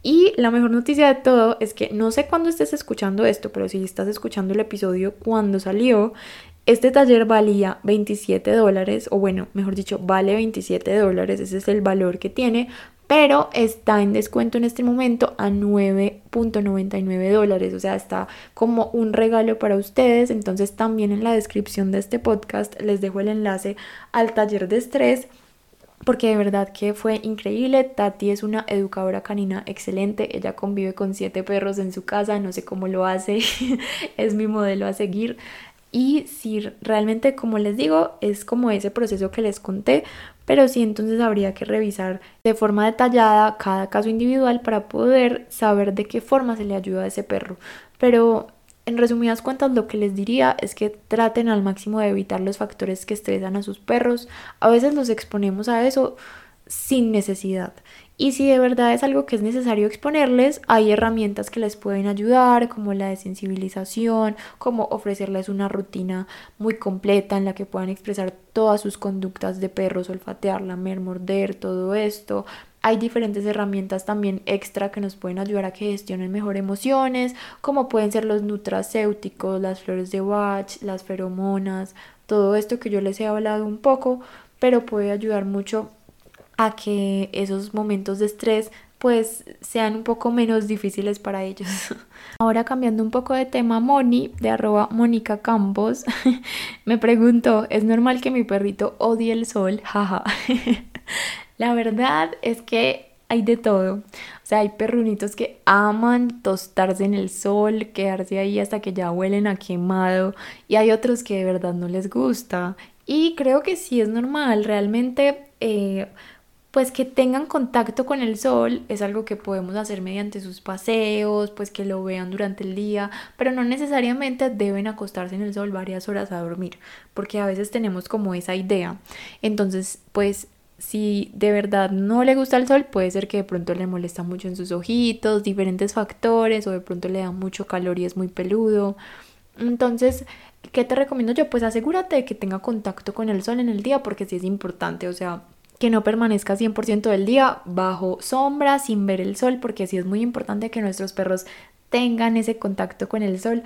[SPEAKER 1] Y la mejor noticia de todo es que no sé cuándo estés escuchando esto, pero si estás escuchando el episodio cuando salió, este taller valía 27 dólares, o bueno, mejor dicho, vale 27 dólares, ese es el valor que tiene, pero está en descuento en este momento a 9.99 dólares, o sea, está como un regalo para ustedes. Entonces también en la descripción de este podcast les dejo el enlace al taller de estrés porque de verdad que fue increíble. Tati es una educadora canina excelente, ella convive con siete perros en su casa, no sé cómo lo hace, es mi modelo a seguir. Y si realmente, como les digo, es como ese proceso que les conté, pero sí entonces habría que revisar de forma detallada cada caso individual para poder saber de qué forma se le ayuda a ese perro. Pero en resumidas cuentas, lo que les diría es que traten al máximo de evitar los factores que estresan a sus perros. A veces los exponemos a eso sin necesidad. Y si de verdad es algo que es necesario exponerles, hay herramientas que les pueden ayudar, como la de sensibilización, como ofrecerles una rutina muy completa en la que puedan expresar todas sus conductas de perros, olfatear, lamer, morder, todo esto, hay diferentes herramientas también extra que nos pueden ayudar a que gestionen mejor emociones, como pueden ser los nutracéuticos, las flores de Bach, las feromonas, todo esto que yo les he hablado un poco, pero puede ayudar mucho a que esos momentos de estrés pues sean un poco menos difíciles para ellos. Ahora cambiando un poco de tema, Moni, de arroba Mónica Campos, me preguntó, ¿es normal que mi perrito odie el sol? Jaja. La verdad es que hay de todo. O sea, hay perrunitos que aman tostarse en el sol, quedarse ahí hasta que ya huelen a quemado. Y hay otros que de verdad no les gusta. Y creo que sí es normal. Realmente, eh, pues que tengan contacto con el sol es algo que podemos hacer mediante sus paseos, pues que lo vean durante el día, pero no necesariamente deben acostarse en el sol varias horas a dormir, porque a veces tenemos como esa idea. Entonces, pues si de verdad no le gusta el sol, puede ser que de pronto le molesta mucho en sus ojitos, diferentes factores, o de pronto le da mucho calor y es muy peludo. Entonces, ¿qué te recomiendo yo? Pues asegúrate de que tenga contacto con el sol en el día, porque sí es importante, o sea, que no permanezca 100% del día bajo sombra, sin ver el sol, porque sí es muy importante que nuestros perros tengan ese contacto con el sol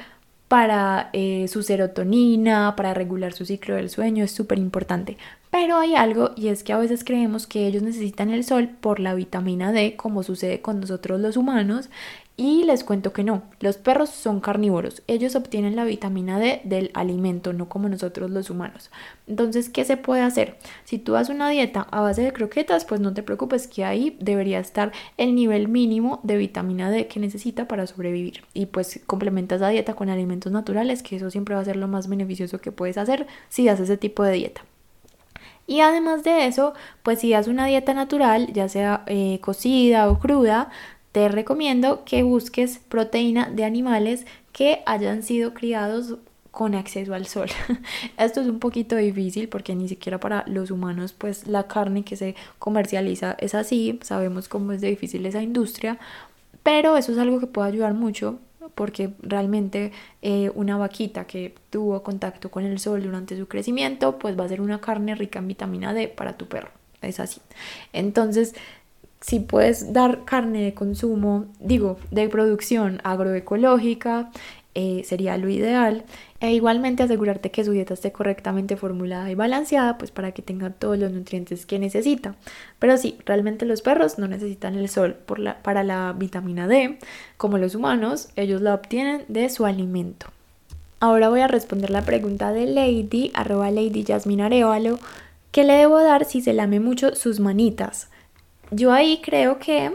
[SPEAKER 1] para eh, su serotonina, para regular su ciclo del sueño, es súper importante. Pero hay algo y es que a veces creemos que ellos necesitan el sol por la vitamina D, como sucede con nosotros los humanos, y les cuento que no, los perros son carnívoros, ellos obtienen la vitamina D del alimento, no como nosotros los humanos. Entonces, ¿qué se puede hacer? Si tú haces una dieta a base de croquetas, pues no te preocupes que ahí debería estar el nivel mínimo de vitamina D que necesita para sobrevivir. Y pues complementas la dieta con alimentos naturales, que eso siempre va a ser lo más beneficioso que puedes hacer si haces ese tipo de dieta. Y además de eso, pues si haces una dieta natural, ya sea eh, cocida o cruda, te recomiendo que busques proteína de animales que hayan sido criados con acceso al sol. Esto es un poquito difícil porque ni siquiera para los humanos pues la carne que se comercializa es así, sabemos cómo es de difícil esa industria, pero eso es algo que puede ayudar mucho porque realmente eh, una vaquita que tuvo contacto con el sol durante su crecimiento, pues va a ser una carne rica en vitamina D para tu perro. Es así. Entonces, si puedes dar carne de consumo, digo, de producción agroecológica, eh, sería lo ideal. E igualmente asegurarte que su dieta esté correctamente formulada y balanceada, pues para que tenga todos los nutrientes que necesita. Pero sí, realmente los perros no necesitan el sol por la, para la vitamina D, como los humanos, ellos la obtienen de su alimento. Ahora voy a responder la pregunta de Lady, arroba Lady Jasmine Arevalo, ¿qué le debo dar si se lame mucho sus manitas? Yo ahí creo que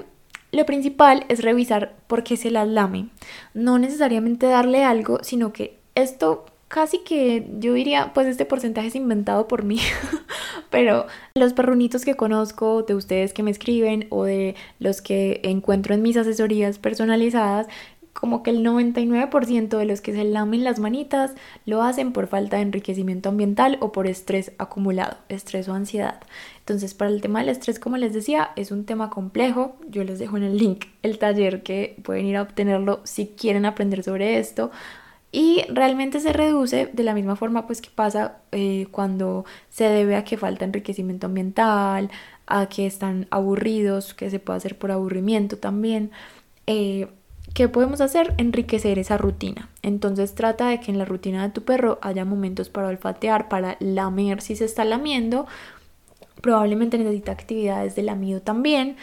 [SPEAKER 1] lo principal es revisar por qué se las lame. No necesariamente darle algo, sino que esto casi que yo diría, pues este porcentaje es inventado por mí, pero los perrunitos que conozco, de ustedes que me escriben o de los que encuentro en mis asesorías personalizadas, como que el 99% de los que se lamen las manitas lo hacen por falta de enriquecimiento ambiental o por estrés acumulado, estrés o ansiedad. Entonces, para el tema del estrés, como les decía, es un tema complejo. Yo les dejo en el link el taller que pueden ir a obtenerlo si quieren aprender sobre esto. Y realmente se reduce de la misma forma pues que pasa eh, cuando se debe a que falta enriquecimiento ambiental, a que están aburridos, que se puede hacer por aburrimiento también. Eh, ¿Qué podemos hacer? Enriquecer esa rutina. Entonces trata de que en la rutina de tu perro haya momentos para olfatear, para lamer si se está lamiendo. Probablemente necesita actividades de lamido también.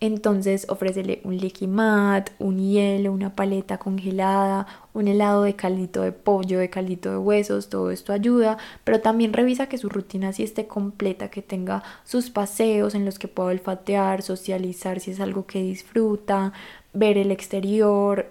[SPEAKER 1] Entonces ofrécele un licky mat, un hielo, una paleta congelada, un helado de caldito de pollo, de caldito de huesos, todo esto ayuda, pero también revisa que su rutina sí esté completa, que tenga sus paseos en los que pueda olfatear, socializar si es algo que disfruta, ver el exterior,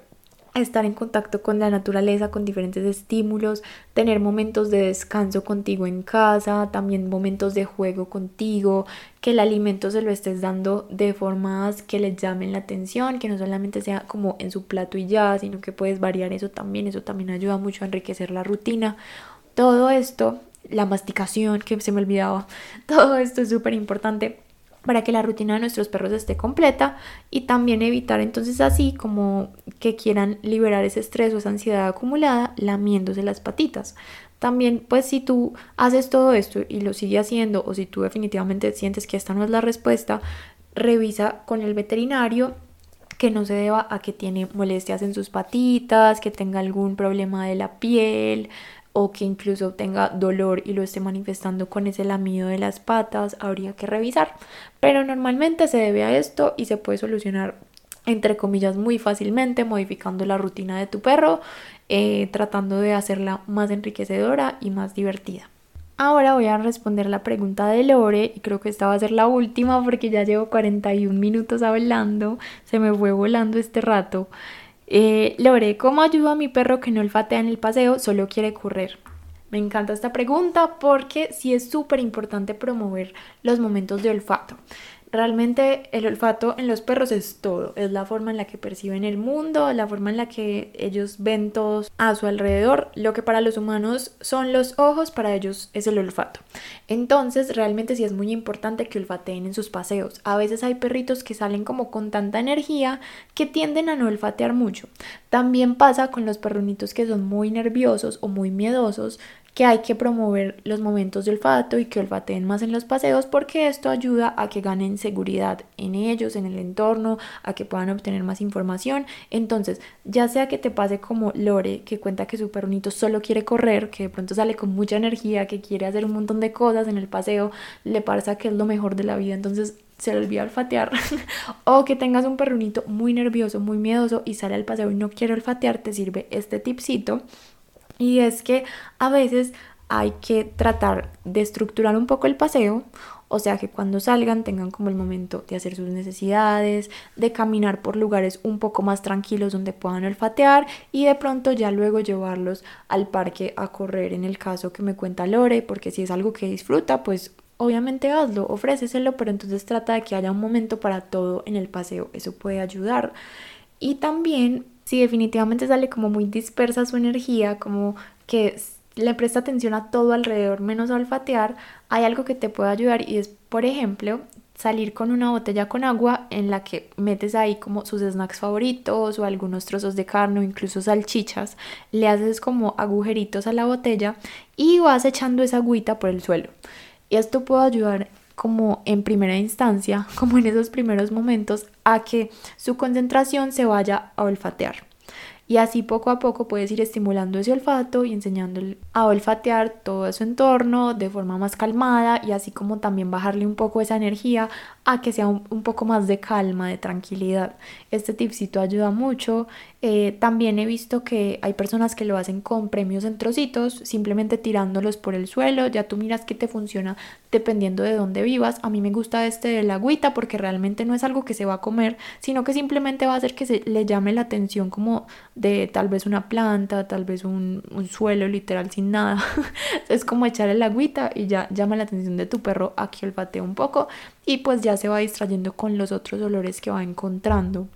[SPEAKER 1] estar en contacto con la naturaleza, con diferentes estímulos, tener momentos de descanso contigo en casa, también momentos de juego contigo, que el alimento se lo estés dando de formas que le llamen la atención, que no solamente sea como en su plato y ya, sino que puedes variar eso también, eso también ayuda mucho a enriquecer la rutina. Todo esto, la masticación que se me olvidaba, todo esto es súper importante para que la rutina de nuestros perros esté completa y también evitar entonces así como que quieran liberar ese estrés o esa ansiedad acumulada lamiéndose las patitas. También pues si tú haces todo esto y lo sigues haciendo o si tú definitivamente sientes que esta no es la respuesta, revisa con el veterinario que no se deba a que tiene molestias en sus patitas, que tenga algún problema de la piel, o que incluso tenga dolor y lo esté manifestando con ese lamido de las patas, habría que revisar. Pero normalmente se debe a esto y se puede solucionar entre comillas muy fácilmente modificando la rutina de tu perro, eh, tratando de hacerla más enriquecedora y más divertida. Ahora voy a responder la pregunta de Lore y creo que esta va a ser la última porque ya llevo 41 minutos hablando, se me fue volando este rato. Eh, Lore, ¿cómo ayudo a mi perro que no olfatea en el paseo, solo quiere correr? Me encanta esta pregunta porque sí es súper importante promover los momentos de olfato. Realmente el olfato en los perros es todo, es la forma en la que perciben el mundo, la forma en la que ellos ven todos a su alrededor. Lo que para los humanos son los ojos, para ellos es el olfato. Entonces realmente sí es muy importante que olfateen en sus paseos. A veces hay perritos que salen como con tanta energía que tienden a no olfatear mucho. También pasa con los perrunitos que son muy nerviosos o muy miedosos que hay que promover los momentos de olfato y que olfateen más en los paseos porque esto ayuda a que ganen seguridad en ellos, en el entorno, a que puedan obtener más información. Entonces, ya sea que te pase como Lore, que cuenta que su perrito solo quiere correr, que de pronto sale con mucha energía, que quiere hacer un montón de cosas en el paseo, le pasa que es lo mejor de la vida, entonces se le olvida olfatear o que tengas un perrunito muy nervioso, muy miedoso y sale al paseo y no quiere olfatear, te sirve este tipcito y es que a veces hay que tratar de estructurar un poco el paseo, o sea que cuando salgan tengan como el momento de hacer sus necesidades, de caminar por lugares un poco más tranquilos donde puedan olfatear y de pronto ya luego llevarlos al parque a correr en el caso que me cuenta Lore, porque si es algo que disfruta, pues obviamente hazlo, ofréceselo, pero entonces trata de que haya un momento para todo en el paseo, eso puede ayudar. Y también si definitivamente sale como muy dispersa su energía, como que le presta atención a todo alrededor menos a olfatear, hay algo que te puede ayudar y es, por ejemplo, salir con una botella con agua en la que metes ahí como sus snacks favoritos o algunos trozos de carne o incluso salchichas, le haces como agujeritos a la botella y vas echando esa agüita por el suelo. Esto puede ayudar como en primera instancia, como en esos primeros momentos, a que su concentración se vaya a olfatear. Y así poco a poco puedes ir estimulando ese olfato y enseñándole a olfatear todo su entorno de forma más calmada y así como también bajarle un poco esa energía a que sea un, poco más de calma, de tranquilidad. Este tipcito ayuda mucho. Eh, también he visto que hay personas que lo hacen con premios en trocitos, simplemente tirándolos por el suelo. Ya tú miras que te funciona dependiendo de dónde vivas. A mí me gusta este de la agüita porque realmente no es algo que se va a comer, sino que simplemente va a hacer que se le llame la atención como de tal vez una planta, tal vez un, suelo literal sin nada. es como echar el agüita y ya llama la atención de tu perro a que olfatee un poco y pues ya se va distrayendo con los otros olores que va encontrando.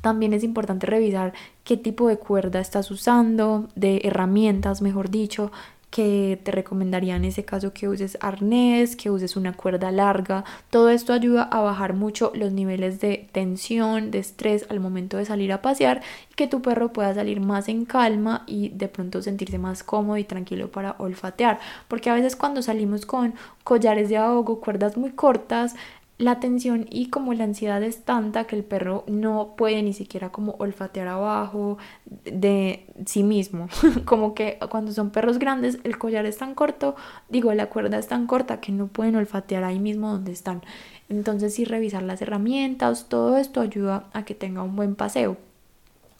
[SPEAKER 1] También es importante revisar qué tipo de cuerda estás usando, de herramientas, mejor dicho, que te recomendaría en ese caso que uses arnés, que uses una cuerda larga. Todo esto ayuda a bajar mucho los niveles de tensión, de estrés al momento de salir a pasear y que tu perro pueda salir más en calma y de pronto sentirse más cómodo y tranquilo para olfatear. Porque a veces cuando salimos con collares de ahogo, cuerdas muy cortas, la tensión y como la ansiedad es tanta que el perro no puede ni siquiera como olfatear abajo de sí mismo. como que cuando son perros grandes el collar es tan corto, digo, la cuerda es tan corta que no pueden olfatear ahí mismo donde están. Entonces sí revisar las herramientas, todo esto ayuda a que tenga un buen paseo.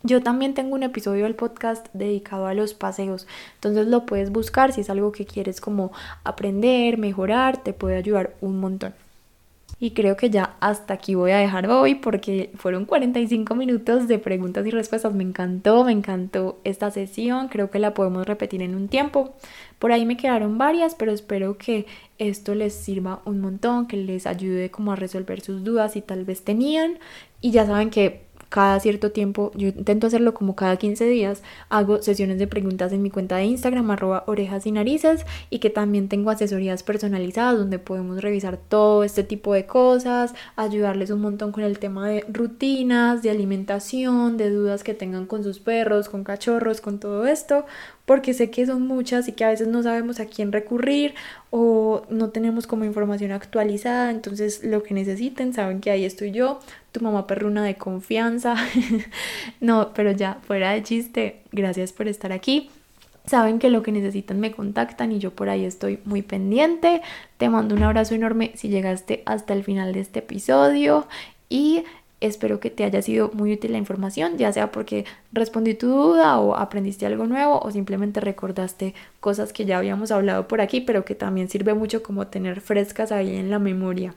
[SPEAKER 1] Yo también tengo un episodio del podcast dedicado a los paseos, entonces lo puedes buscar si es algo que quieres como aprender, mejorar, te puede ayudar un montón. Y creo que ya hasta aquí voy a dejar hoy porque fueron 45 minutos de preguntas y respuestas. Me encantó, me encantó esta sesión. Creo que la podemos repetir en un tiempo. Por ahí me quedaron varias, pero espero que esto les sirva un montón, que les ayude como a resolver sus dudas si tal vez tenían. Y ya saben que cada cierto tiempo, yo intento hacerlo como cada 15 días, hago sesiones de preguntas en mi cuenta de Instagram, arroba orejas y narices, y que también tengo asesorías personalizadas donde podemos revisar todo este tipo de cosas, ayudarles un montón con el tema de rutinas, de alimentación, de dudas que tengan con sus perros, con cachorros, con todo esto, porque sé que son muchas y que a veces no sabemos a quién recurrir o no tenemos como información actualizada, entonces lo que necesiten, saben que ahí estoy yo, tu mamá perruna de confianza. no, pero ya, fuera de chiste, gracias por estar aquí. Saben que lo que necesitan me contactan y yo por ahí estoy muy pendiente. Te mando un abrazo enorme si llegaste hasta el final de este episodio y Espero que te haya sido muy útil la información, ya sea porque respondí tu duda o aprendiste algo nuevo o simplemente recordaste cosas que ya habíamos hablado por aquí, pero que también sirve mucho como tener frescas ahí en la memoria.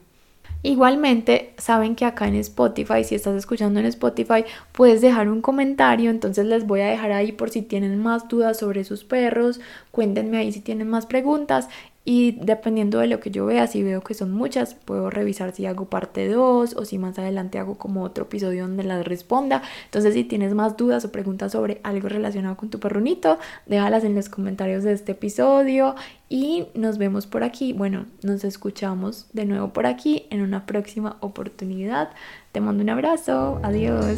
[SPEAKER 1] Igualmente, saben que acá en Spotify, si estás escuchando en Spotify, puedes dejar un comentario, entonces les voy a dejar ahí por si tienen más dudas sobre sus perros, cuéntenme ahí si tienen más preguntas y dependiendo de lo que yo vea, si veo que son muchas, puedo revisar si hago parte 2 o si más adelante hago como otro episodio donde las responda. Entonces, si tienes más dudas o preguntas sobre algo relacionado con tu perrunito, déjalas en los comentarios de este episodio y nos vemos por aquí. Bueno, nos escuchamos de nuevo por aquí en una próxima oportunidad. Te mando un abrazo. Adiós.